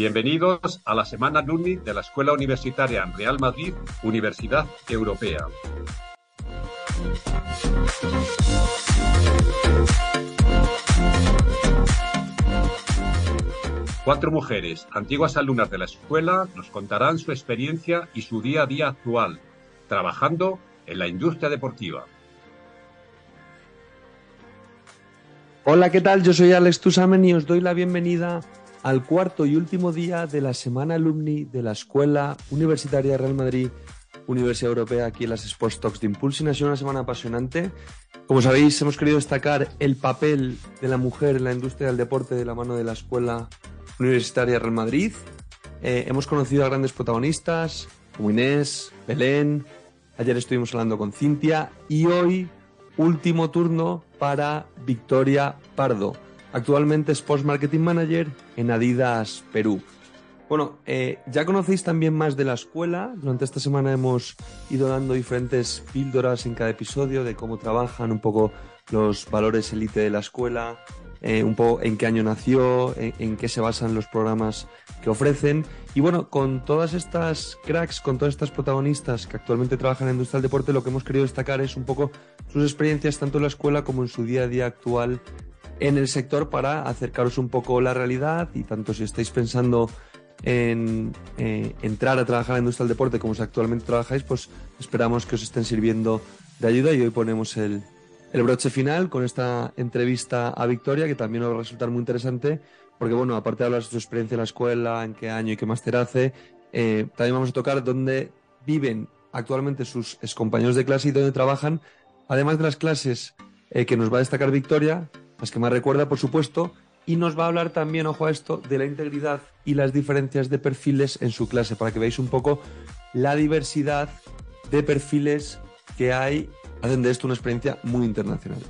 Bienvenidos a la Semana LUNI de la Escuela Universitaria Real Madrid, Universidad Europea. Cuatro mujeres, antiguas alumnas de la escuela, nos contarán su experiencia y su día a día actual, trabajando en la industria deportiva. Hola, ¿qué tal? Yo soy Alex Tusamen y os doy la bienvenida al cuarto y último día de la Semana Alumni de la Escuela Universitaria Real Madrid, Universidad Europea, aquí en las Sports Talks de Impulsing. Ha sido una semana apasionante. Como sabéis, hemos querido destacar el papel de la mujer en la industria del deporte de la mano de la Escuela Universitaria Real Madrid. Eh, hemos conocido a grandes protagonistas como Inés, Belén. Ayer estuvimos hablando con Cintia y hoy último turno para Victoria Pardo. Actualmente es Post Marketing Manager en Adidas Perú. Bueno, eh, ya conocéis también más de la escuela. Durante esta semana hemos ido dando diferentes píldoras en cada episodio de cómo trabajan, un poco los valores élite de la escuela, eh, un poco en qué año nació, en, qué se basan los programas que ofrecen. Y bueno, con todas estas cracks, con todas estas protagonistas que actualmente trabajan en la industria del deporte, lo que hemos querido destacar es un poco sus experiencias tanto en la escuela como en su día a día actual en el sector para acercaros un poco la realidad y tanto si estáis pensando en eh, entrar a trabajar en la industria del deporte como si actualmente trabajáis, pues esperamos que os estén sirviendo de ayuda. Y hoy ponemos el, broche final con esta entrevista a Victoria, que también nos va a resultar muy interesante, porque bueno, aparte de hablar de su experiencia en la escuela, en qué año y qué máster hace, eh, también vamos a tocar dónde viven actualmente sus compañeros de clase y dónde trabajan, además de las clases eh, que nos va a destacar Victoria, las que más recuerda, por supuesto, y nos va a hablar también, ojo a esto, de la integridad y las diferencias de perfiles en su clase, para que veáis un poco la diversidad de perfiles que hay hacen de esto una experiencia muy internacional.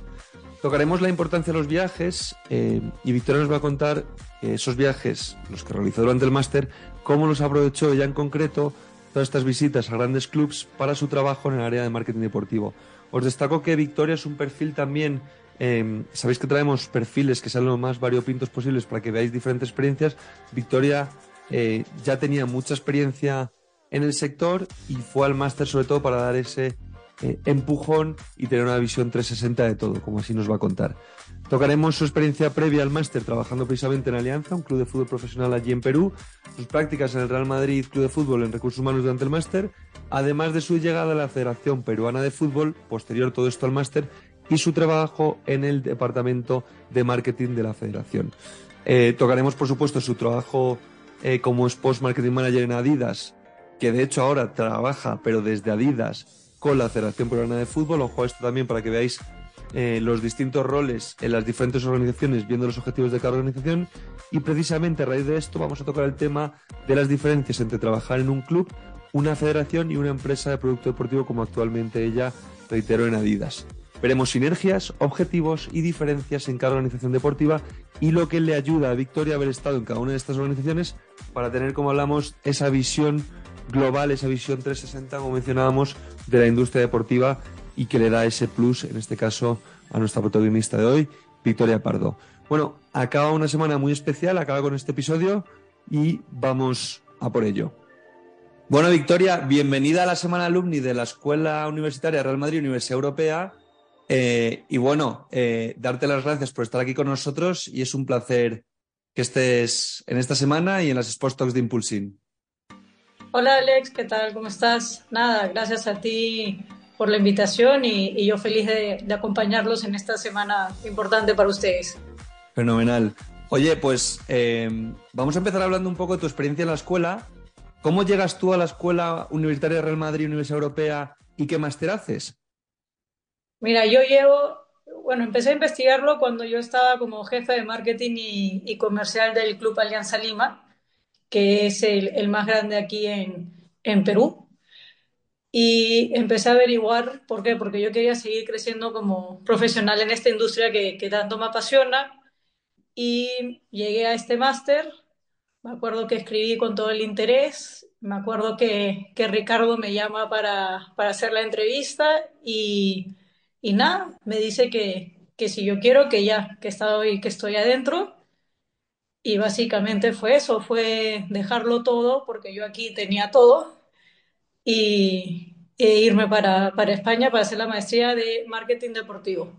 Tocaremos la importancia de los viajes eh, y Victoria nos va a contar esos viajes, los que realizó durante el máster, cómo los aprovechó ya en concreto todas estas visitas a grandes clubs para su trabajo en el área de marketing deportivo. Os destaco que Victoria es un perfil también, eh, sabéis que traemos perfiles que sean lo más variopintos posibles para que veáis diferentes experiencias. Victoria eh, ya tenía mucha experiencia en el sector y fue al máster sobre todo para dar ese eh, empujón y tener una visión 360 de todo, como así nos va a contar. Tocaremos su experiencia previa al máster trabajando precisamente en Alianza, un club de fútbol profesional allí en Perú, sus prácticas en el Real Madrid Club de Fútbol en Recursos Humanos durante el máster, además de su llegada a la Federación Peruana de Fútbol, posterior todo esto al máster, y su trabajo en el Departamento de Marketing de la Federación. Eh, tocaremos, por supuesto, su trabajo eh, como Sports Marketing Manager en Adidas, que de hecho ahora trabaja, pero desde Adidas, con la Federación Peruana de Fútbol. Ojo a esto también para que veáis eh, los distintos roles en las diferentes organizaciones, viendo los objetivos de cada organización. Y precisamente a raíz de esto vamos a tocar el tema de las diferencias entre trabajar en un club, una federación y una empresa de producto deportivo como actualmente ella reiteró en Adidas. Veremos sinergias, objetivos y diferencias en cada organización deportiva y lo que le ayuda a Victoria a haber estado en cada una de estas organizaciones para tener, como hablamos, esa visión global, esa visión 360, como mencionábamos, de la industria deportiva y que le da ese plus, en este caso, a nuestra protagonista de hoy, Victoria Pardo. Bueno, acaba una semana muy especial, acaba con este episodio y vamos a por ello. Bueno, Victoria, bienvenida a la semana alumni de la Escuela Universitaria Real Madrid, Universidad Europea. Eh, y bueno, eh, darte las gracias por estar aquí con nosotros y es un placer que estés en esta semana y en las Sports Talks de Impulsing. Hola Alex, ¿qué tal? ¿Cómo estás? Nada, gracias a ti por la invitación y, yo feliz de, acompañarlos en esta semana importante para ustedes. Fenomenal. Oye, pues eh, vamos a empezar hablando un poco de tu experiencia en la escuela. ¿Cómo llegas tú a la Escuela Universitaria de Real Madrid, Universidad Europea y qué máster haces? Mira, yo llevo, bueno, empecé a investigarlo cuando yo estaba como jefe de marketing y comercial del Club Alianza Lima que es el, más grande aquí en, Perú. Y empecé a averiguar por qué, porque yo quería seguir creciendo como profesional en esta industria que, tanto me apasiona. Y llegué a este máster, me acuerdo que escribí con todo el interés, me acuerdo que, Ricardo me llama para, hacer la entrevista y, nada, me dice que, que si yo quiero, que ya, que, estoy, que estoy adentro Y básicamente fue eso, fue dejarlo todo, porque yo aquí tenía todo, y e irme para, para España para hacer la maestría de marketing deportivo.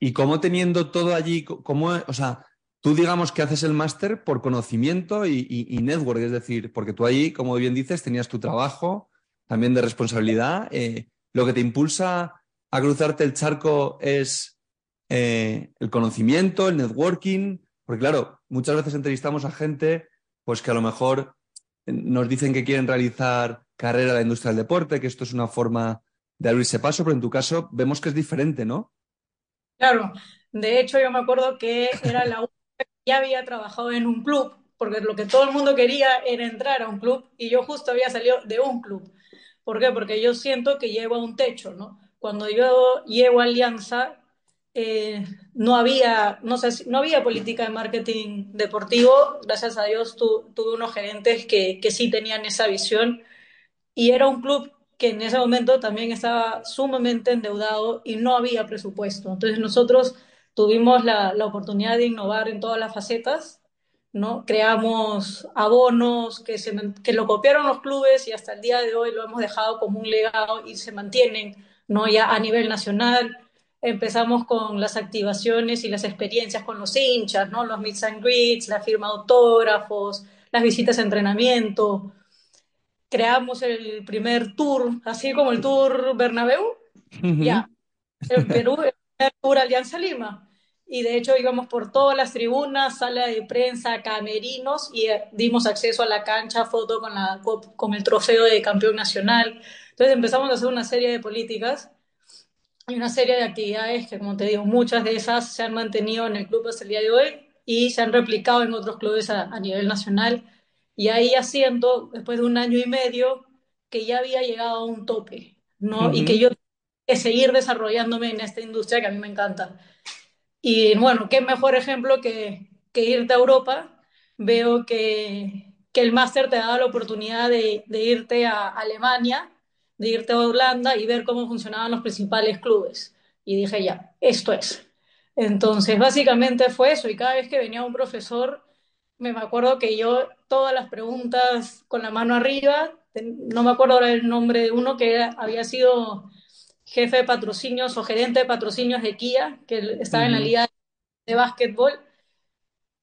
¿Y cómo teniendo todo allí, cómo, o sea, tú digamos que haces el máster por conocimiento y, y, y, network, es decir, porque tú allí, como bien dices, tenías tu trabajo también de responsabilidad. Eh, lo que te impulsa a cruzarte el charco es eh, el conocimiento, el networking, porque claro, muchas veces entrevistamos a gente pues que a lo mejor nos dicen que quieren realizar carrera en la industria del deporte, que esto es una forma de abrirse paso, pero en tu caso vemos que es diferente, ¿no? Claro, de hecho yo me acuerdo que era la única que ya había trabajado en un club, porque lo que todo el mundo quería era entrar a un club y yo justo había salido de un club. ¿Por qué? Porque yo siento que llego a un techo, ¿no? Cuando yo llego a Alianza, eh, no, había, no, sé, no había política de marketing deportivo. Gracias a Dios tu, tuve unos gerentes que, que sí tenían esa visión y era un club que en ese momento también estaba sumamente endeudado y no había presupuesto. Entonces nosotros tuvimos la, la oportunidad de innovar en todas las facetas, ¿no? Creamos abonos que, se, que lo copiaron los clubes y hasta el día de hoy lo hemos dejado como un legado y se mantienen, ¿no? Ya a nivel nacional. Empezamos con las activaciones y las experiencias con los hinchas, ¿no? Los meets and greets, la firma de autógrafos, las visitas a entrenamiento, creamos el primer tour, así como el tour Bernabéu, uh -huh. ya, en Perú, el primer tour Alianza Lima. Y de hecho íbamos por todas las tribunas, sala de prensa, camerinos, y eh, dimos acceso a la cancha, foto con, la, con el trofeo de campeón nacional. Entonces empezamos a hacer una serie de políticas y una serie de actividades que, como te digo, muchas de esas se han mantenido en el club hasta el día de hoy y se han replicado en otros clubes a, a nivel nacional y ahí haciendo, después de un año y medio, que ya había llegado a un tope, ¿no? Uh -huh. Y que yo que seguir desarrollándome en esta industria que a mí me encanta. Y bueno, qué mejor ejemplo que, que irte a Europa. Veo que, que el máster te da la oportunidad de, de, irte a Alemania, de irte a Holanda y ver cómo funcionaban los principales clubes. Y dije, ya, esto es. Entonces, básicamente fue eso. Y cada vez que venía un profesor, me acuerdo que yo todas las preguntas con la mano arriba, no me acuerdo ahora el nombre de uno que había sido jefe de patrocinios o gerente de patrocinios de Kia, que estaba uh -huh. en la liga de básquetbol,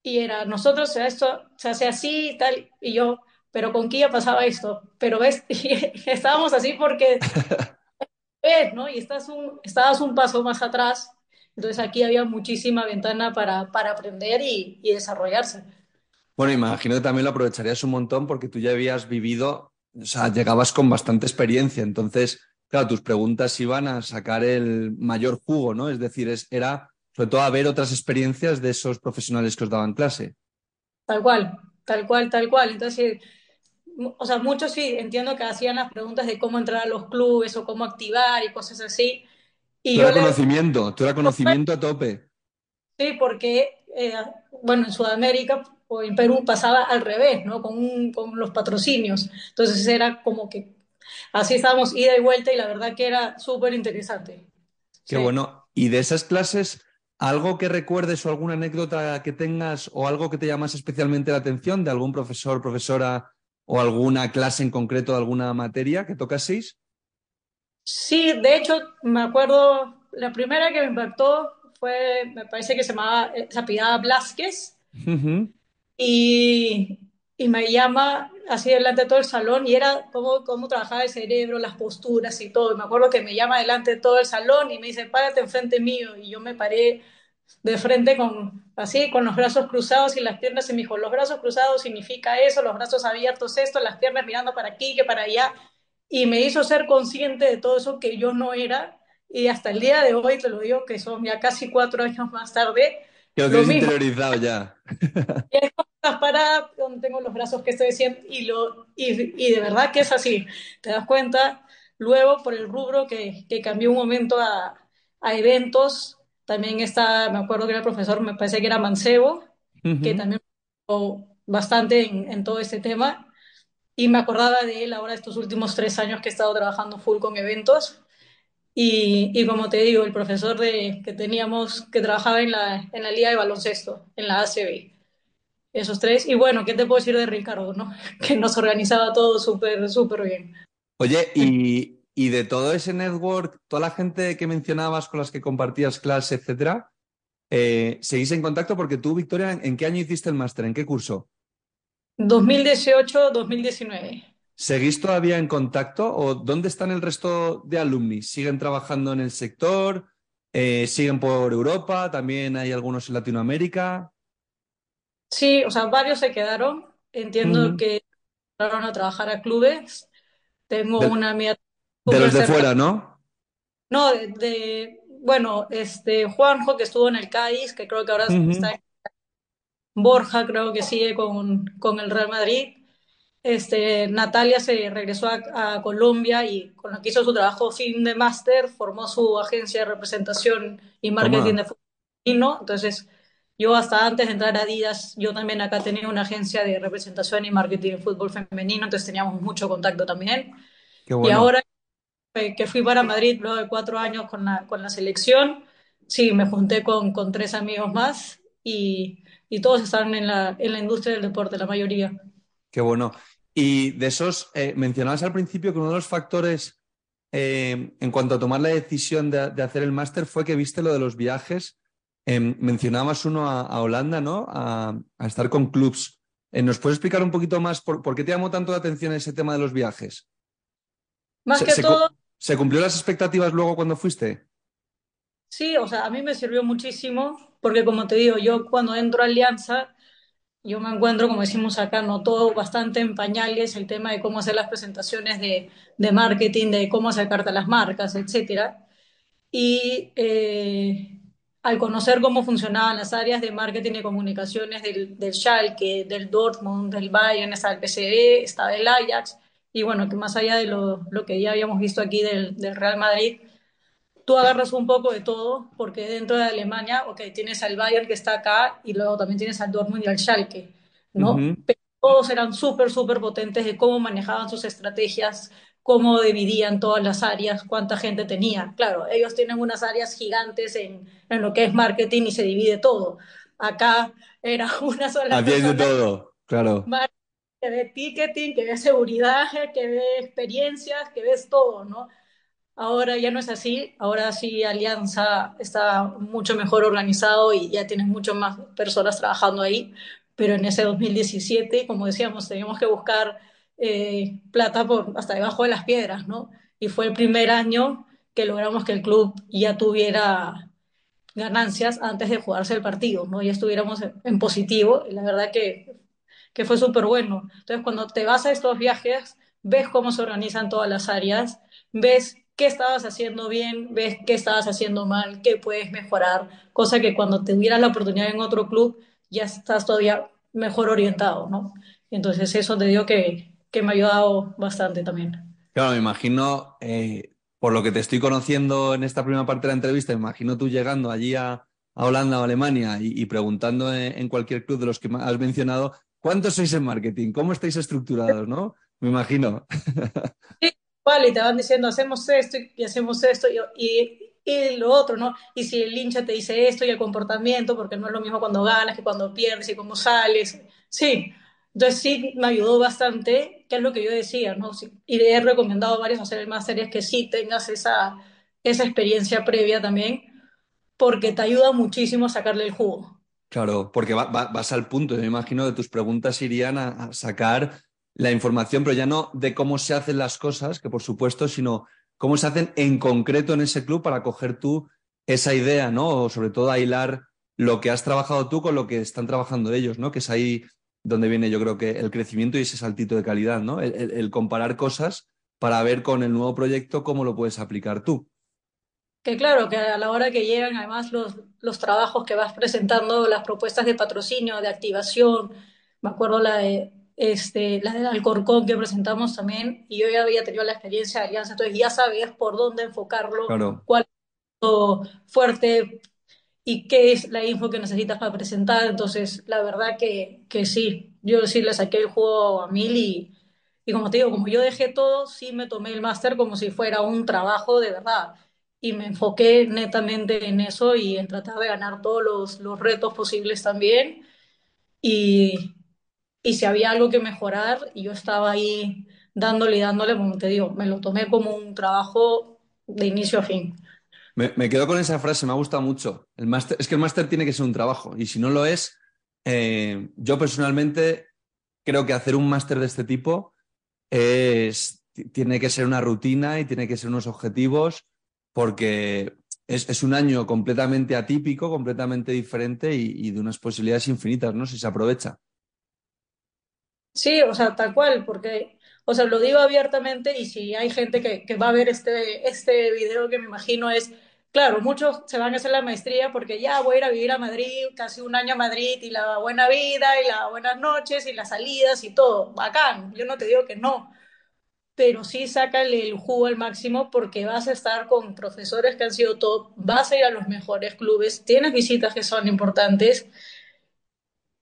y era, nosotros, esto se hace así y tal, y yo, pero con Kia pasaba esto, pero ves, estábamos así porque, ves, ¿no? Y estás un, estabas un paso más atrás, entonces aquí había muchísima ventana para, para aprender y, y desarrollarse. Bueno, imagino que también lo aprovecharías un montón porque tú ya habías vivido, o sea, llegabas con bastante experiencia, entonces, claro, tus preguntas iban a sacar el mayor jugo, ¿no? Es decir, es, era sobre todo a ver otras experiencias de esos profesionales que os daban clase. Tal cual, tal cual, tal cual. Entonces, o sea, muchos sí entiendo que hacían las preguntas de cómo entrar a los clubes o cómo activar y cosas así. Y tú era conocimiento, tú era conocimiento a tope. Sí, porque, eh, bueno, en Sudamérica o en Perú pasaba al revés, ¿no? Con, un, con los patrocinios. Entonces era como que así estábamos ida y vuelta y la verdad que era súper interesante. Qué sí. bueno. Y de esas clases, ¿algo que recuerdes o alguna anécdota que tengas o algo que te llamase especialmente la atención de algún profesor, profesora o alguna clase en concreto de alguna materia que tocaseis? Sí, de hecho, me acuerdo, la primera que me impactó fue, me parece que se llamaba, se apellidaba Blasquez. Uh -huh y, y, me llama así delante de todo el salón y era cómo, cómo trabajaba el cerebro, las posturas y todo. Y me acuerdo que me llama delante de todo el salón y me dice, párate enfrente mío. Y yo me paré de frente con, así, con los brazos cruzados y las piernas y me dijo, los brazos cruzados significa eso, los brazos abiertos esto, las piernas mirando para aquí, que para allá. Y me hizo ser consciente de todo eso que yo no era. Y hasta el día de hoy, te lo digo, que son ya casi cuatro años más tarde, que lo tienes interiorizado ya. Y es estás parada, donde tengo los brazos que estoy diciendo, y, lo, y, y, de verdad que es así. Te das cuenta, luego por el rubro que, que cambió un momento a, a, eventos, también está, me acuerdo que era el profesor, me parece que era Mancebo, uh -huh. que también bastante en, en todo este tema. Y me acordaba de él ahora estos últimos tres años que he estado trabajando full con eventos y, y, como te digo, el profesor de, que teníamos que trabajaba en la, en la liga de baloncesto, en la ACB. esos tres. Y bueno, ¿qué te puedo decir de Ricardo, no? Que nos organizaba todo súper, súper bien. Oye, y, y de todo ese network, toda la gente que mencionabas con las que compartías clase, etcétera, eh, ¿seguís en contacto? Porque tú, Victoria, ¿en qué año hiciste el máster? ¿En qué curso? 2018-2019. ¿Seguís todavía en contacto o dónde están el resto de alumni? ¿Siguen trabajando en el sector? Eh, ¿Siguen por Europa? ¿También hay algunos en Latinoamérica? Sí, o sea, varios se quedaron. Entiendo que entraron a trabajar a clubes. Tengo De, una amiga de los de fuera, ¿no? No, de, de- bueno, este Juanjo que estuvo en el Cádiz, que creo que ahora está Ujú. en Borja, creo que sigue con, con el Real Madrid. Este, Natalia se regresó a, a Colombia y con lo que hizo su trabajo fin de máster, formó su agencia de representación y marketing de Toma, fútbol femenino. Entonces, yo hasta antes de entrar a Adidas, yo también acá tenía una agencia de representación y marketing de fútbol femenino, entonces teníamos mucho contacto también. qué Y bueno. ahora eh, que fui para Madrid luego de cuatro años con la, con la selección, sí, me junté con, con tres amigos más y, y todos están en la, en la industria del deporte, la mayoría. Qué bueno. Y de esos, eh, mencionabas al principio que uno de los factores eh, en cuanto a tomar la decisión de, de hacer el máster fue que viste lo de los viajes. Eh, mencionabas uno a, a Holanda, ¿no? A, a estar con clubs. Eh, ¿nos puedes explicar un poquito más por, por qué te llamó tanto la atención ese tema de los viajes? Más ¿Se, que se todo, se cumplió las expectativas luego cuando fuiste? sí, o sea, a mí me sirvió muchísimo porque como te digo, yo cuando entro a Alianza, yo me encuentro, como decimos acá, no todo bastante en pañales, el tema de cómo hacer las presentaciones de, de marketing, de cómo acercarte a las marcas, etcétera. Y eh, al conocer cómo funcionaban las áreas de marketing y comunicaciones del, Schalke, del Dortmund, del Bayern, estaba el PSV, estaba el Ajax, y bueno, que más allá de lo, lo que ya habíamos visto aquí del, del Real Madrid, tú agarras un poco de todo, porque dentro de Alemania, ok, tienes al Bayern que está acá y luego también tienes al Dortmund y al Schalke, ¿no? Ujú. Pero todos eran súper, súper potentes de cómo manejaban sus estrategias, cómo dividían todas las áreas, cuánta gente tenía. Claro, ellos tienen unas áreas gigantes en, en lo que es marketing y se divide todo. Acá era una sola Hacíais de todo, claro. marketing, que ve ticketing, que ve seguridad, que ve experiencias, que ves todo, ¿no? Ahora ya no es así, ahora sí Alianza está mucho mejor organizado y ya tienen mucho más personas trabajando ahí, pero en ese 2017, como decíamos, teníamos que buscar eh, plata por, hasta debajo de las piedras, ¿no? Y fue el primer año que logramos que el club ya tuviera ganancias antes de jugarse el partido, ¿no? Ya estuviéramos en positivo y la verdad que, que fue súper bueno. Entonces, cuando te vas a estos viajes, ves cómo se organizan todas las áreas, ves qué estabas haciendo bien, ves qué estabas haciendo mal, qué puedes mejorar, cosa que cuando tuvieras la oportunidad en otro club ya estás todavía mejor orientado, ¿no? Entonces, eso te digo que, que me ha ayudado bastante también. Claro, me imagino, eh, por lo que te estoy conociendo en esta primera parte de la entrevista, me imagino tú llegando allí a, Holanda o Alemania y, preguntando en, cualquier club de los que has mencionado, ¿cuántos sois en marketing? ¿Cómo estáis estructurados, no? Me imagino. Sí, vale, y te van diciendo, hacemos esto y hacemos esto y, y, lo otro, ¿no? Y si el hincha te dice esto y el comportamiento, porque no es lo mismo cuando ganas que cuando pierdes y cómo sales. Sí, entonces sí me ayudó bastante, que es lo que yo decía, ¿no? Sí, y he recomendado a varios hacer el máster, es que sí tengas esa, esa experiencia previa también, porque te ayuda muchísimo a sacarle el jugo. Claro, porque va- va- vas al punto. Yo me imagino que tus preguntas irían a, sacar la información, pero ya no de cómo se hacen las cosas, que por supuesto, sino cómo se hacen en concreto en ese club para coger tú esa idea, ¿no? O sobre todo a hilar lo que has trabajado tú con lo que están trabajando ellos, ¿no? Que es ahí donde viene, yo creo que el crecimiento y ese saltito de calidad, ¿no? El- el comparar cosas para ver con el nuevo proyecto cómo lo puedes aplicar tú. Que claro, que a la hora que llegan además los, los trabajos que vas presentando, las propuestas de patrocinio, de activación, me acuerdo la de, este, la del Alcorcón que presentamos también, y yo ya había tenido la experiencia de Alianza, entonces ya sabes por dónde enfocarlo, Claro. cuál es lo fuerte y qué es la info que necesitas para presentar, entonces la verdad que, que sí, yo sí le saqué el juego a mil y, y como te digo, como yo dejé todo, sí me tomé el máster como si fuera un trabajo de verdad y me enfoqué netamente en eso y en tratar de ganar todos los, los retos posibles también. y, y si había algo que mejorar, yo estaba ahí dándole y dándole, como te digo, me lo tomé como un trabajo de inicio a fin. Me, me quedo con esa frase, me ha gustado mucho. El máster, es que el máster tiene que ser un trabajo y si no lo es, eh, yo personalmente creo que hacer un máster de este tipo es, tiene que ser una rutina y tiene que ser unos objetivos porque es, es un año completamente atípico, completamente diferente y, de unas posibilidades infinitas, ¿no? Si se aprovecha. Sí, o sea, tal cual, porque, o sea, lo digo abiertamente y si hay gente que, que va a ver este, este video que me imagino es Claro, muchos se van a hacer la maestría porque ya voy a ir a vivir a Madrid, casi un año a Madrid y la buena vida y las buenas noches y las salidas y todo. Bacán, yo no te digo que no, pero sí sácale el jugo al máximo porque vas a estar con profesores que han sido top, vas a ir a los mejores clubes, tienes visitas que son importantes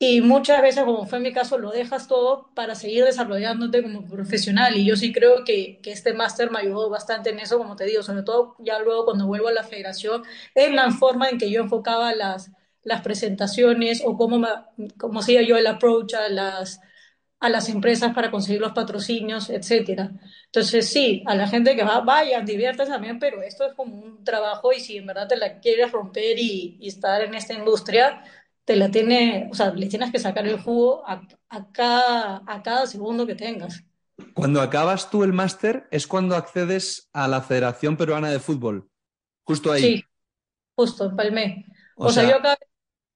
y muchas veces, como fue mi caso, lo dejas todo para seguir desarrollándote como profesional. Y yo sí creo que, que este máster me ayudó bastante en eso, como te digo, sobre todo ya luego cuando vuelvo a la federación, en la forma en que yo enfocaba las, las presentaciones o cómo, me, cómo hacía yo el approach a las, a las empresas para conseguir los patrocinios, etcétera. Entonces, sí, a la gente que va, vayan, diviértanse también, pero esto es como un trabajo y si en verdad te la quieres romper y, y estar en esta industria, te la tiene, o sea, le tienes que sacar el jugo a, a, cada, a cada segundo que tengas. Cuando acabas tú el máster es cuando accedes a la Federación Peruana de Fútbol, justo ahí. Sí, justo, en Palmé. O, o sea, sea, yo acabé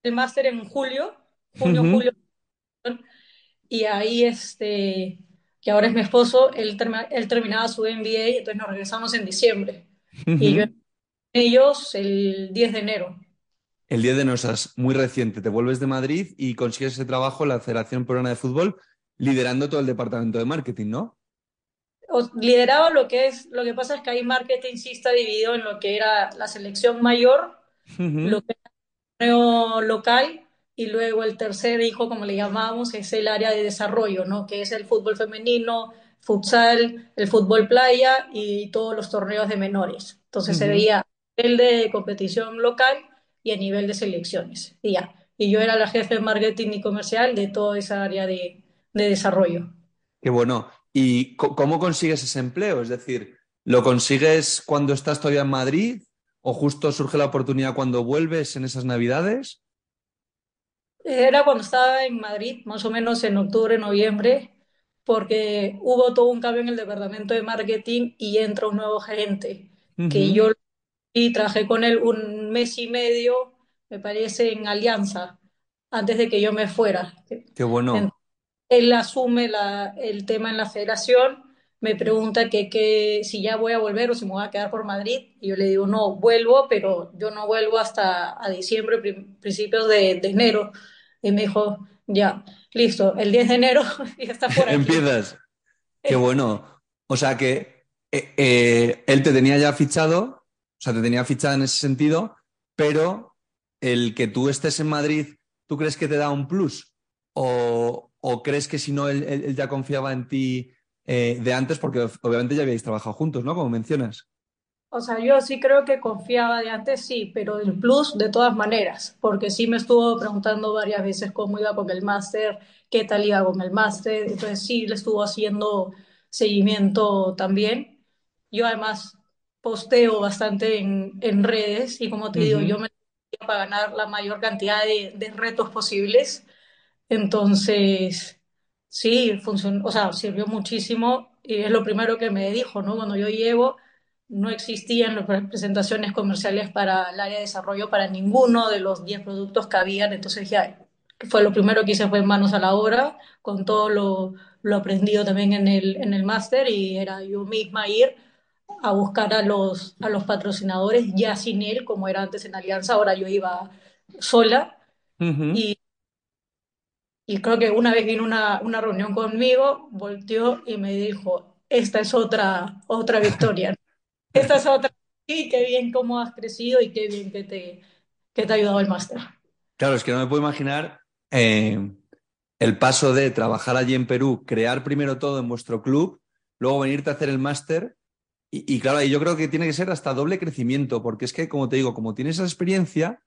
el máster en julio, junio, uh -huh. julio, y ahí este, que ahora es mi esposo, él, term él terminaba su MBA, entonces nos regresamos en diciembre. Uh -huh. Y yo ellos el 10 de enero el 10 de Nosas, muy reciente, te vuelves de Madrid y consigues ese trabajo en la Federación Peruana de Fútbol, liderando todo el departamento de marketing, ¿no? Lideraba lo que es, lo que pasa es que ahí marketing sí está dividido en lo que era la selección mayor, uh -huh. lo que era el local, y luego el tercer hijo, como le llamamos, es el área de desarrollo, ¿no? Que es el fútbol femenino, futsal, el fútbol playa y todos los torneos de menores. Entonces uh -huh. se veía el de competición local y a nivel de selecciones. Y ya. Y yo era la jefe de marketing y comercial de toda esa área de, de desarrollo. Qué bueno. ¿Y cómo consigues ese empleo? Es decir, ¿lo consigues cuando estás todavía en Madrid o justo surge la oportunidad cuando vuelves en esas navidades? Era cuando estaba en Madrid, más o menos en octubre, noviembre, porque hubo todo un cambio en el departamento de marketing y entra un nuevo gerente, uh -huh. que yo y trabajé con él un mes y medio, me parece, en Alianza, antes de que yo me fuera. Qué bueno. Entonces, él asume la, el tema en la federación, me pregunta que, que, si ya voy a volver o si me voy a quedar por Madrid, y yo le digo, no, vuelvo, pero yo no vuelvo hasta a diciembre, principios de, de enero. Y me dijo, ya, listo, el 10 de enero ya está por aquí. Empiezas. Qué bueno. O sea que eh, eh, él te tenía ya fichado o sea, te tenía fichada en ese sentido, pero el que tú estés en Madrid, ¿tú crees que te da un plus? ¿O, o crees que si no, él, él, ya confiaba en ti eh, de antes? Porque obviamente ya habíais trabajado juntos, ¿no? Como mencionas. O sea, yo sí creo que confiaba de antes, sí, pero el plus de todas maneras, porque sí me estuvo preguntando varias veces cómo iba con el máster, qué tal iba con el máster, entonces sí le estuvo haciendo seguimiento también. Yo además posteo bastante en, en redes y como te uh -huh. digo, yo me para ganar la mayor cantidad de, de, retos posibles. Entonces, sí, funcionó, o sea, sirvió muchísimo y es lo primero que me dijo, ¿no? Cuando yo llevo, no existían las presentaciones comerciales para el área de desarrollo para ninguno de los 10 productos que habían, entonces ya fue lo primero que hice fue manos a la obra, con todo lo, lo aprendido también en el, en el máster y era yo misma ir a buscar a los, a los patrocinadores ya sin él, como era antes en Alianza, ahora yo iba sola. Uh -huh. y, y creo que una vez vino una, una reunión conmigo, volteó y me dijo, esta es otra, otra victoria. Esta es otra. Y qué bien cómo has crecido y qué bien que te, que te ha ayudado el máster. Claro, es que no me puedo imaginar eh, el paso de trabajar allí en Perú, crear primero todo en vuestro club, luego venirte a hacer el máster y, y, claro, yo creo que tiene que ser hasta doble crecimiento, porque es que, como te digo, como tienes esa experiencia,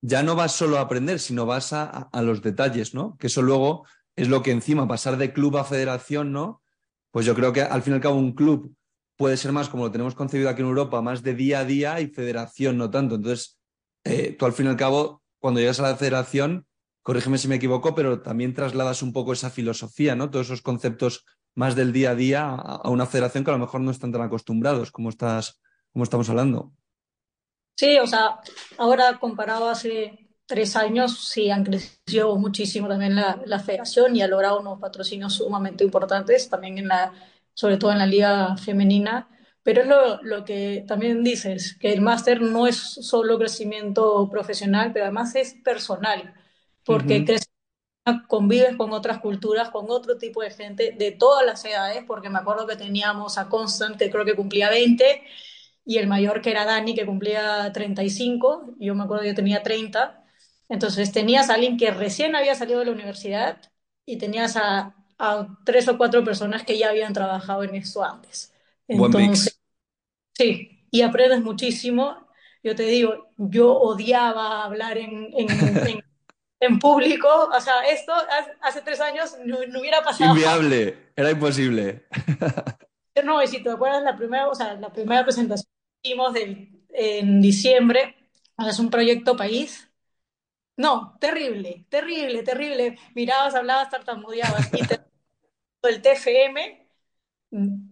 ya no vas solo a aprender, sino vas a, a, los detalles, ¿no? Que eso luego es lo que encima, pasar de club a federación, ¿no? Pues yo creo que al fin y al cabo un club puede ser más como lo tenemos concebido aquí en Europa, más de día a día y federación no tanto. Entonces, eh, tú al fin y al cabo, cuando llegas a la federación, corrígeme si me equivoco, pero también trasladas un poco esa filosofía, ¿no? Todos esos conceptos más del día a día a una federación que a lo mejor no están tan acostumbrados como, estás, como estamos hablando. Sí, o sea, ahora comparado hace tres años, sí han crecido muchísimo también la, la federación y ha logrado unos patrocinios sumamente importantes, también en la, sobre todo en la liga femenina. Pero es lo, lo que también dices, que el máster no es solo crecimiento profesional, pero además es personal, porque convives con otras culturas, con otro tipo de gente de todas las edades, porque me acuerdo que teníamos a Constant, que creo que cumplía 20, y el mayor que era Dani, que cumplía 35, yo me acuerdo que yo tenía 30. Entonces tenías a alguien que recién había salido de la universidad y tenías a, a tres o cuatro personas que ya habían trabajado en esto antes. Entonces, sí, y aprendes muchísimo. Yo te digo, yo odiaba hablar en, en, en, público. O sea, esto hace tres años no, no hubiera pasado. Inviable, era imposible. No, y si te acuerdas, la primera, o sea, la primera presentación que hicimos del, en diciembre, es un proyecto país. No, terrible, terrible, terrible. Mirabas, hablabas, tartamudeabas. Y te, el TFM,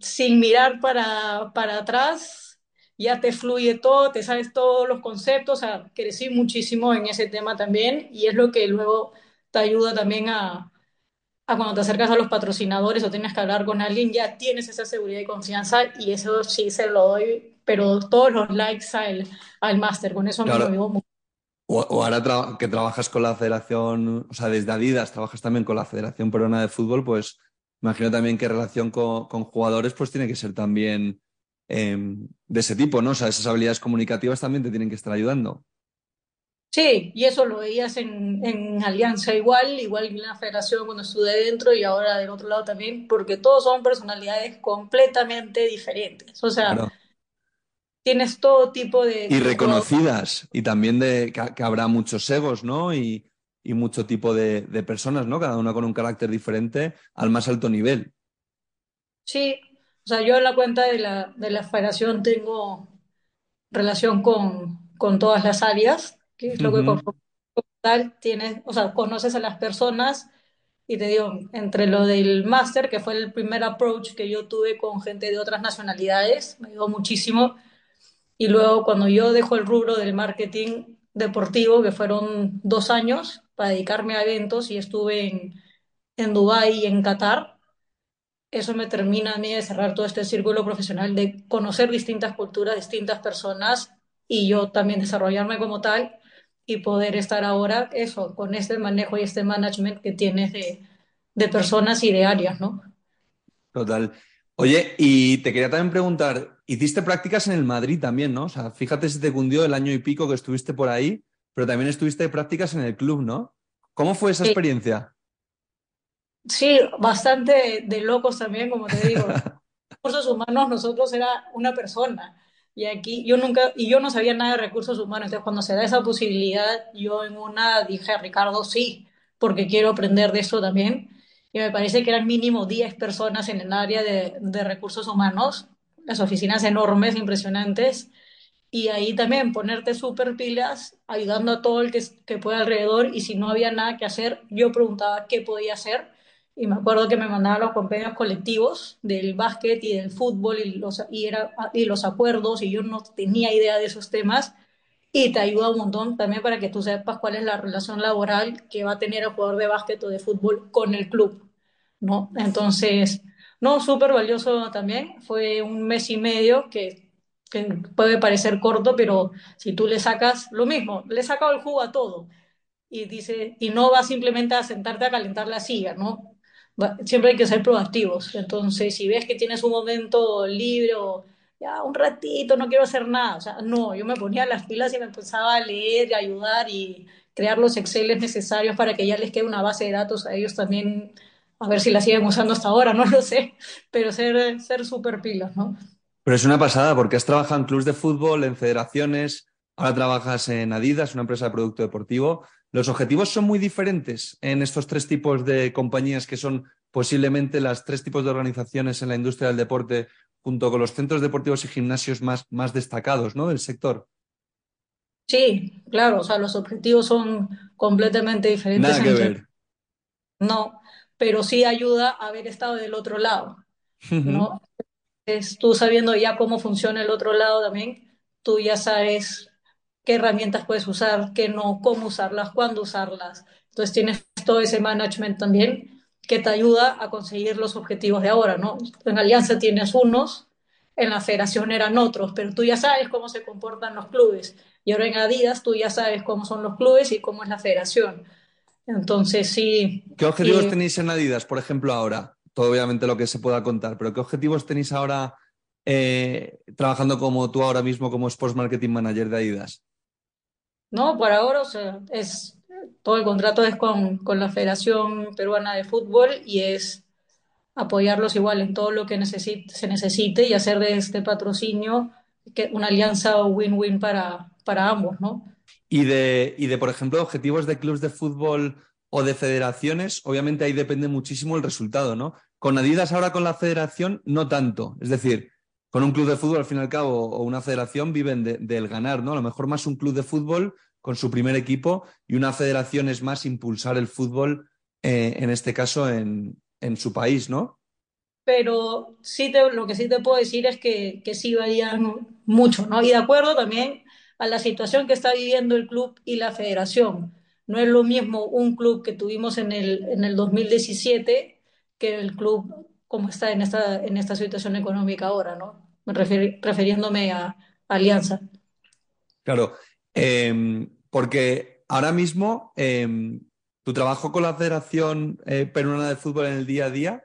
sin mirar para, para atrás, ya te fluye todo, te sabes todos los conceptos. O sea, crecí muchísimo en ese tema también y es lo que luego te ayuda también a, a cuando te acercas a los patrocinadores o tienes que hablar con alguien, ya tienes esa seguridad y confianza y eso sí se lo doy, pero todos los likes al, al máster, con eso me lo mucho. O, ahora que trabajas con la federación, o sea, desde Adidas trabajas también con la Federación Peruana de Fútbol, pues imagino también que relación con, con jugadores pues tiene que ser también em, de ese tipo, ¿no? O sea, esas habilidades comunicativas también te tienen que estar ayudando. Sí, y eso lo veías en, en Alianza igual, igual en la federación cuando estuve dentro y ahora del otro lado también, porque todos son personalidades completamente diferentes. O sea, tienes todo tipo de... Y reconocidas, y también de que, habrá muchos egos, ¿no? Y, y mucho tipo de, de, personas, ¿no? Cada una con un carácter diferente al más alto nivel. Sí, o sea, yo en la cuenta de la, de la federación tengo relación con, con todas las áreas que es lo que como tal tienes, o sea, conoces a las personas y te digo, entre lo del máster, que fue el primer approach que yo tuve con gente de otras nacionalidades, me ayudó muchísimo, y luego cuando yo dejo el rubro del marketing deportivo, que fueron dos años para dedicarme a eventos y estuve en, en Dubái y en Qatar, eso me termina a mí de cerrar todo este círculo profesional, de conocer distintas culturas, distintas personas y yo también desarrollarme como tal y poder estar ahora, eso, con este manejo y este management que tienes de, de personas y de áreas, ¿no? Total. Oye, y te quería también preguntar, hiciste prácticas en el Madrid también, ¿no? O sea, fíjate si te cundió el año y pico que estuviste por ahí, pero también estuviste de prácticas en el club, ¿no? ¿Cómo fue esa experiencia? Sí, bastante de locos también, como te digo. Recursos humanos, nosotros era una persona. Y aquí yo nunca, y yo no sabía nada de recursos humanos, entonces cuando se da esa posibilidad, yo en una dije, Ricardo, sí, porque quiero aprender de eso también. Y me parece que eran mínimo 10 personas en el área de, de recursos humanos, las oficinas enormes, impresionantes, y ahí también ponerte súper pilas, ayudando a todo el que, que pueda alrededor, y si no había nada que hacer, yo preguntaba qué podía hacer y me acuerdo que me mandaban los convenios colectivos del básquet y del fútbol y los, y, era, y los acuerdos y yo no tenía idea de esos temas y te ayuda un montón también para que tú sepas cuál es la relación laboral que va a tener el jugador de básquet o de fútbol con el club, ¿no? Entonces, no, súper valioso también. Fue un mes y medio que, que, puede parecer corto, pero si tú le sacas lo mismo, le he sacado el jugo a todo. Y dice, y no vas simplemente a sentarte a calentar la silla, ¿no? siempre hay que ser proactivos. Entonces, si ves que tienes un momento libre o ya un ratito, no quiero hacer nada, o sea, no, yo me ponía las pilas y me empezaba a leer y ayudar y crear los Exceles necesarios para que ya les quede una base de datos a ellos también, a ver si la siguen usando hasta ahora, no lo sé, pero ser ser súper pilas, ¿no? Pero es una pasada porque has trabajado en clubes de fútbol, en federaciones, ahora trabajas en Adidas, una empresa de producto deportivo. ¿Los objetivos son muy diferentes en estos tres tipos de compañías que son posiblemente las tres tipos de organizaciones en la industria del deporte junto con los centros deportivos y gimnasios más, más destacados ¿no? del sector? Sí, claro, o sea, los objetivos son completamente diferentes. Nada que ver. No, pero sí ayuda a haber estado del otro lado, ¿no? Es tú sabiendo ya cómo funciona el otro lado también, tú ya sabes qué herramientas puedes usar, qué no, cómo usarlas, cuándo usarlas. Entonces tienes todo ese management también que te ayuda a conseguir los objetivos de ahora, ¿no? En Alianza tienes unos, en la federación eran otros, pero tú ya sabes cómo se comportan los clubes. Y ahora en Adidas tú ya sabes cómo son los clubes y cómo es la federación. Entonces, sí. ¿Qué objetivos tenéis en Adidas, por ejemplo, ahora? Todo obviamente lo que se pueda contar, pero ¿qué objetivos tenéis ahora eh, trabajando como tú ahora mismo como Sports Marketing Manager de Adidas? No, por ahora, o sea, es todo el contrato es con, con la Federación Peruana de Fútbol y es apoyarlos igual en todo lo que se necesite y hacer de este patrocinio que una alianza win-win para, para ambos, ¿no? Y de, y de, por ejemplo, objetivos de clubes de fútbol o de federaciones, obviamente ahí depende muchísimo el resultado, ¿no? Con Adidas ahora con la federación, no tanto. Es decir, con un club de fútbol, al fin y al cabo, o una federación viven del ganar, ¿no? A lo mejor más un club de fútbol con su primer equipo y una federación es más impulsar el fútbol, eh, en este caso, en, en, su país, ¿no? Pero sí te, lo que sí te puedo decir es que, que sí varían mucho, ¿no? Y de acuerdo también a la situación que está viviendo el club y la federación. No es lo mismo un club que tuvimos en el, en el 2017 que el club como está en esta, en esta situación económica ahora, ¿no? refiriéndome a, Alianza. Claro, em, porque ahora mismo em, tu trabajo con la Federación eh, Peruana de Fútbol en el día a día,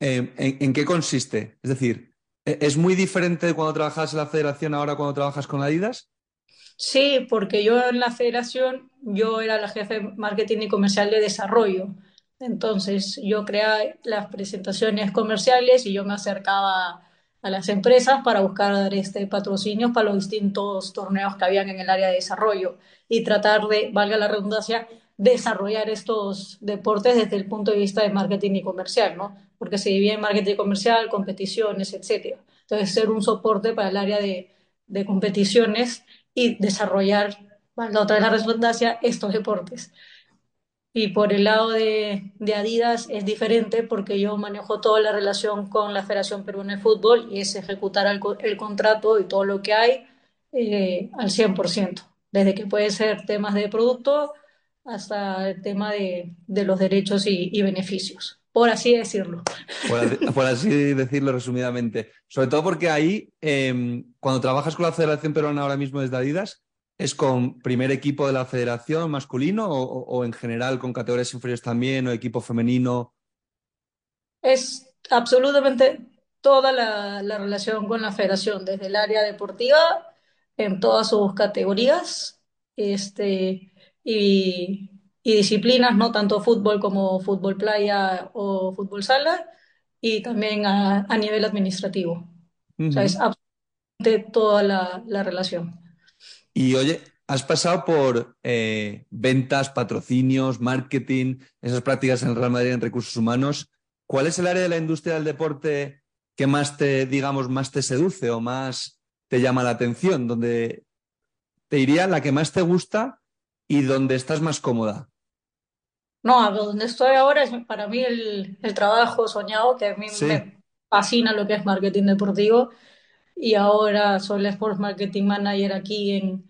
em, ¿en, qué consiste? Es decir, ¿E-, ¿Es muy diferente de cuando trabajas en la federación ahora cuando trabajas con Adidas? Sí, porque yo en la federación, yo era la jefe de marketing y comercial de desarrollo. Entonces yo creaba las presentaciones comerciales y yo me acercaba a las empresas para buscar este, patrocinios para los distintos torneos que habían en el área de desarrollo y tratar de, valga la redundancia, desarrollar estos deportes desde el punto de vista de marketing y comercial, ¿no? Porque se divide en marketing comercial, competiciones, etc. Entonces, ser un soporte para el área de, de competiciones y desarrollar, la otra vez la redundancia, estos deportes. Y por el lado de, de, Adidas es diferente porque yo manejo toda la relación con la Federación Peruana de Fútbol y es ejecutar el, el contrato y todo lo que hay eh, al 100%, desde que puede ser temas de producto hasta el tema de, de los derechos y, y, beneficios, por así decirlo. Por, por, así decirlo resumidamente. Sobre todo porque ahí, eh, cuando trabajas con la Federación Peruana ahora mismo desde Adidas, ¿es con primer equipo de la federación masculino o, en general con categorías inferiores también o equipo femenino? Es absolutamente toda la, la relación con la federación, desde el área deportiva, en todas sus categorías, este, y, y, disciplinas, no tanto fútbol como fútbol playa o fútbol sala, y también a, a nivel administrativo. Uh -huh. O sea, es absolutamente toda la, la, relación. Y oye, has pasado por eh, ventas, patrocinios, marketing, esas prácticas en el Real Madrid en recursos humanos. ¿Cuál es el área de la industria del deporte que más te, digamos, más te seduce o más te llama la atención? Donde te diría la que más te gusta y donde estás más cómoda? No, donde estoy ahora es para mí el, el trabajo soñado, que a mí sí. me fascina lo que es marketing deportivo. Y ahora soy la Sports Marketing Manager aquí en,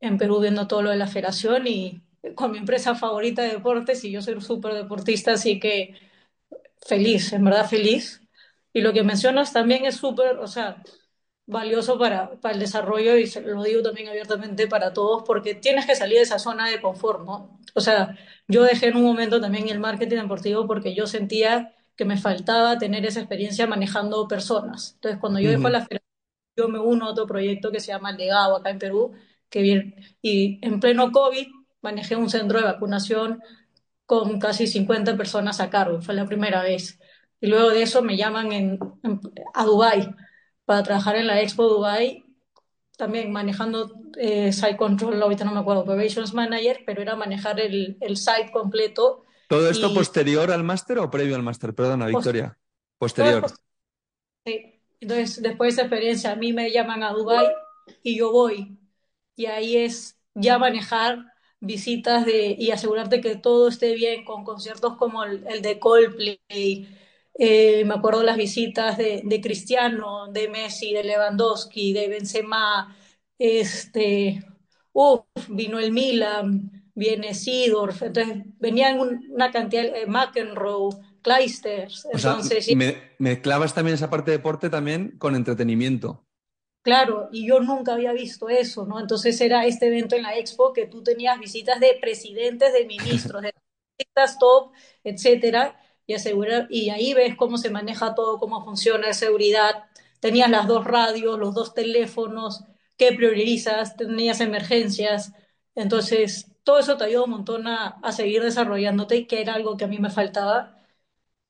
en Perú viendo todo lo de la federación y con mi empresa favorita de deportes y yo soy súper deportista, así que feliz, en verdad feliz. Y lo que mencionas también es súper, o sea, valioso para, para el desarrollo y se lo digo también abiertamente para todos porque tienes que salir de esa zona de confort, ¿no? O sea, yo dejé en un momento también el marketing deportivo porque yo sentía que me faltaba tener esa experiencia manejando personas. Entonces, cuando yo uh -huh. dejo la yo me uno a otro proyecto que se llama El Legado acá en Perú, que bien, y en pleno COVID manejé un centro de vacunación con casi 50 personas a cargo, fue la primera vez. Y luego de eso me llaman en, en, a Dubái para trabajar en la Expo Dubai también manejando eh, site control, ahorita no me acuerdo, operations manager, pero era manejar el, el site completo. ¿Todo esto Y- posterior al máster o previo al máster? Perdona, Victoria. Posterior. Sí. Entonces, después de esa experiencia, a mí me llaman a Dubai y yo voy. Y ahí es ya manejar visitas de, y asegurarte que todo esté bien con conciertos como el, de Coldplay. Eh, me acuerdo las visitas de, de Cristiano, de Messi, de Lewandowski, de Benzema. Este, uf, vino el Milan, viene Seedorf. Entonces, venían un- una cantidad, eh, McEnroe, Clijsters. O sea, Entonces, sí. me, mezclabas también esa parte de deporte también con entretenimiento. Claro, y yo nunca había visto eso, ¿no? Entonces era este evento en la Expo que tú tenías visitas de presidentes, de ministros, de artistas top, etcétera, y asegurar, y ahí ves cómo se maneja todo, cómo funciona la seguridad. Tenías las dos radios, los dos teléfonos, qué priorizas, tenías emergencias. Entonces, todo eso te ayuda un montón a, a seguir desarrollándote, que era algo que a mí me faltaba.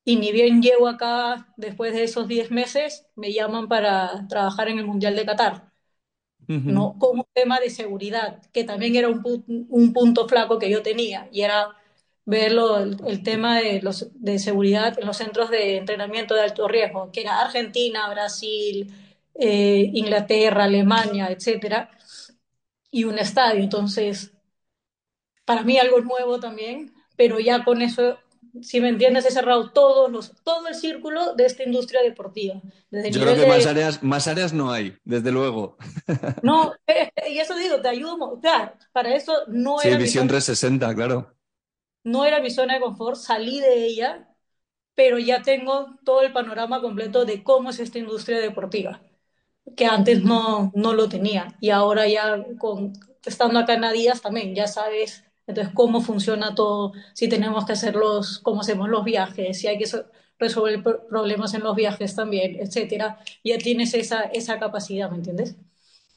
Y ni bien llego acá, después de esos 10 meses, me llaman para trabajar en el Mundial de Qatar, Ujú. ¿no? Con un tema de seguridad, que también era un, pu- un punto flaco que yo tenía, y era verlo, el, el tema de, los, de seguridad en los centros de entrenamiento de alto riesgo, que era Argentina, Brasil, eh, Inglaterra, Alemania, etcétera, y un estadio. Entonces, para mí algo nuevo también, pero ya con eso, si me entiendes, he cerrado todos los, todo el círculo de esta industria deportiva. Desde Yo creo que de- más áreas, más áreas no hay, desde luego. No, eh, y eso digo, te ayudo, mo- claro, para eso no Sí, era mi visión zona, 360, claro. no era mi zona de confort, salí de ella, pero ya tengo todo el panorama completo de cómo es esta industria deportiva, que antes no, no lo tenía, y ahora ya con, estando acá en Adidas también, ya sabes, entonces cómo funciona todo, si tenemos que hacerlos, cómo hacemos los viajes, si hay que so- resolver pro- problemas en los viajes también, etcétera, ya tienes esa, esa capacidad, ¿me entiendes?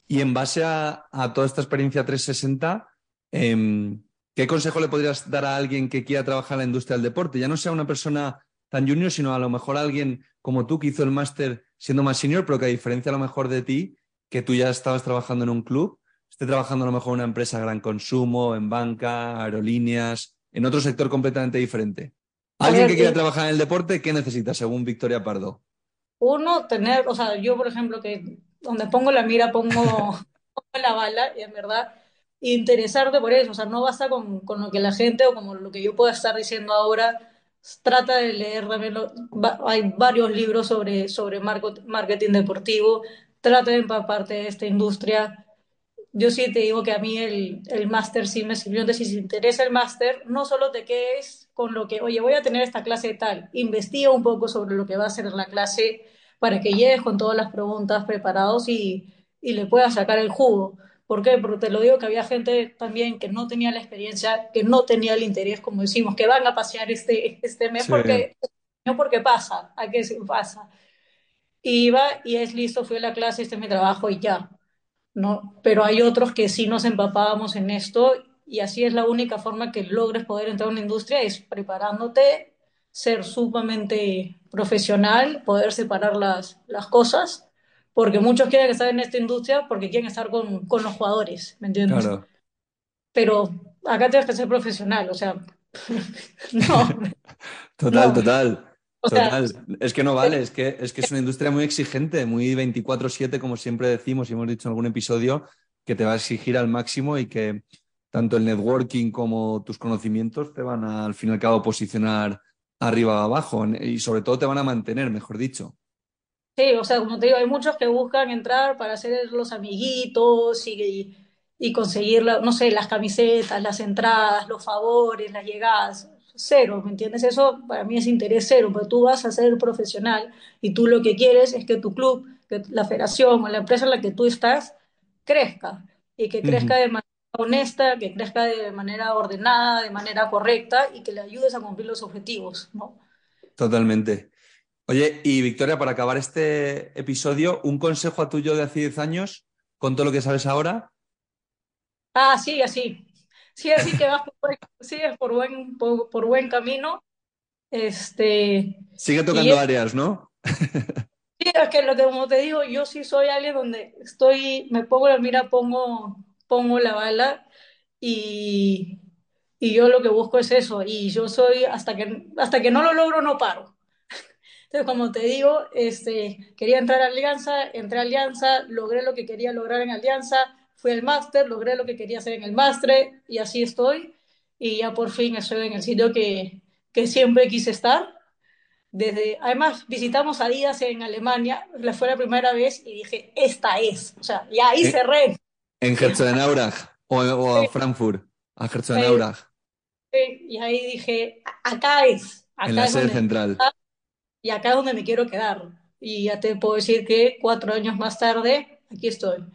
Y en base a, toda esta experiencia 360, em, ¿qué consejo le podrías dar a alguien que quiera trabajar en la industria del deporte? Ya no sea una persona tan junior, sino a lo mejor alguien como tú que hizo el máster siendo más senior, pero que a diferencia a lo mejor de ti, que tú ya estabas trabajando en un club, esté trabajando a lo mejor en una empresa de gran consumo, en banca, aerolíneas, en otro sector completamente diferente. Alguien ver, que quiera trabajar en el deporte, ¿qué necesita según Victoria Pardo? Uno, tener, o sea, yo por ejemplo, que donde pongo la mira pongo, pongo la bala, y en verdad, interesarte por eso, o sea, no basta con, con lo que la gente o como lo que yo pueda estar diciendo ahora, trata de leer también, lo- va- hay varios libros sobre, sobre marketing deportivo, trata de empaparte de esta industria. Yo sí te digo que a mí el, el máster sí me sirvió. Entonces, si te interesa el máster, no solo te quedes con lo que, oye, voy a tener esta clase tal, investiga un poco sobre lo que va a ser la clase para que llegues con todas las preguntas preparados y, y le puedas sacar el jugo. ¿Por qué? Porque te lo digo que había gente también que no tenía la experiencia, que no tenía el interés, como decimos, que van a pasear este, este mes Sí. porque, no porque pasa, a que se pasa. Y iba y es listo, fui a la clase, este es mi trabajo y ya. ¿No? Pero hay otros que sí nos empapábamos en esto y así es la única forma que logres poder entrar a una industria, es preparándote, ser sumamente profesional, poder separar las, las cosas, porque muchos quieren estar en esta industria porque quieren estar con, con los jugadores, ¿me entiendes? Claro. Pero acá tienes que ser profesional, o sea, no, Total, No. total. O sea, Total, es que no vale, es que, es que es una industria muy exigente, muy 24/7, como siempre decimos y hemos dicho en algún episodio, que te va a exigir al máximo y que tanto el networking como tus conocimientos te van a, al fin y al cabo, posicionar arriba o abajo y sobre todo te van a mantener, mejor dicho. Sí, o sea, como te digo, hay muchos que buscan entrar para hacer los amiguitos y, y conseguir, no sé, las camisetas, las entradas, los favores, las llegadas. Cero, ¿me entiendes? Eso para mí es interés cero, pero tú vas a ser profesional y tú lo que quieres es que tu club, que la federación o la empresa en la que tú estás crezca y que crezca de manera honesta, que crezca de manera ordenada, de manera correcta y que le ayudes a cumplir los objetivos, ¿no? Totalmente. Oye, y Victoria, para acabar este episodio, un consejo a tuyo de hace 10 años, con todo lo que sabes ahora. Ah, sí, así. Sí, así que vas por buen, sigues por buen, por, por buen camino. Este, Sigue tocando es- áreas, ¿no? Sí, es que lo que como te digo, yo sí soy alguien donde estoy, me pongo la mira, pongo, pongo la bala y, y yo lo que busco es eso. Y yo soy, hasta que, hasta que no lo logro, no paro. Entonces, como te digo, este, quería entrar a Alianza, entré a Alianza, logré lo que quería lograr en Alianza, fui al máster, logré lo que quería hacer en el máster y así estoy. Y ya por fin estoy en el sitio que, que siempre quise estar. Desde, además, visitamos Adidas en Alemania, fue la primera vez y dije, esta es. O sea, y ahí cerré. ¿En Herzogenaurach o, o a Frankfurt? A Herzogenaurach. Sí, y ahí dije, acá es. Acá en la es sede central. y acá es donde me quiero quedar. Y ya te puedo decir que cuatro años más tarde, aquí estoy.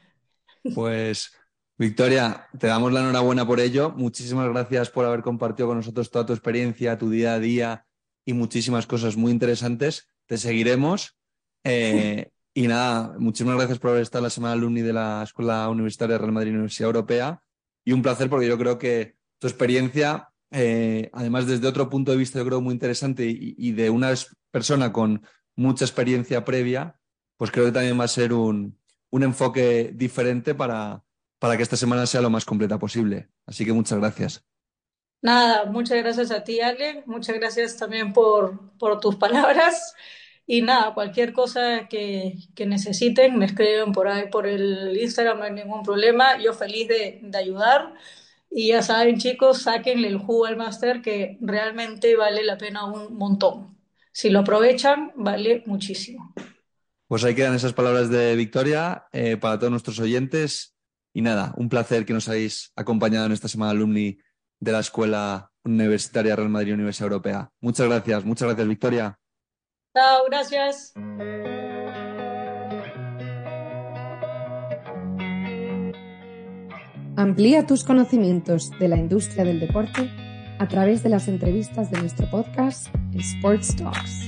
Pues, Victoria, te damos la enhorabuena por ello. Muchísimas gracias por haber compartido con nosotros toda tu experiencia, tu día a día y muchísimas cosas muy interesantes. Te seguiremos. Eh, y nada, muchísimas gracias por haber estado la semana alumni de la Escuela Universitaria Real Madrid Universidad Europea. Y un placer porque yo creo que tu experiencia, eh, además desde otro punto de vista, yo creo muy interesante y, de una persona con mucha experiencia previa, pues creo que también va a ser un, un enfoque diferente para, para que esta semana sea lo más completa posible. Así que muchas gracias. Nada, muchas gracias a ti, Ale. Muchas gracias también por, por tus palabras. Y nada, cualquier cosa que, que necesiten, me escriben por ahí por el Instagram, no hay ningún problema. Yo feliz de, de ayudar. Y ya saben, chicos, sáquenle el jugo al máster que realmente vale la pena un montón. Si lo aprovechan, vale muchísimo. Pues ahí quedan esas palabras de Victoria eh, para todos nuestros oyentes. Y nada, un placer que nos hayáis acompañado en esta semana alumni de la Escuela Universitaria Real Madrid Universidad Europea. Muchas gracias, muchas gracias, Victoria. Chao, gracias. Amplía tus conocimientos de la industria del deporte a través de las entrevistas de nuestro podcast Sports Talks.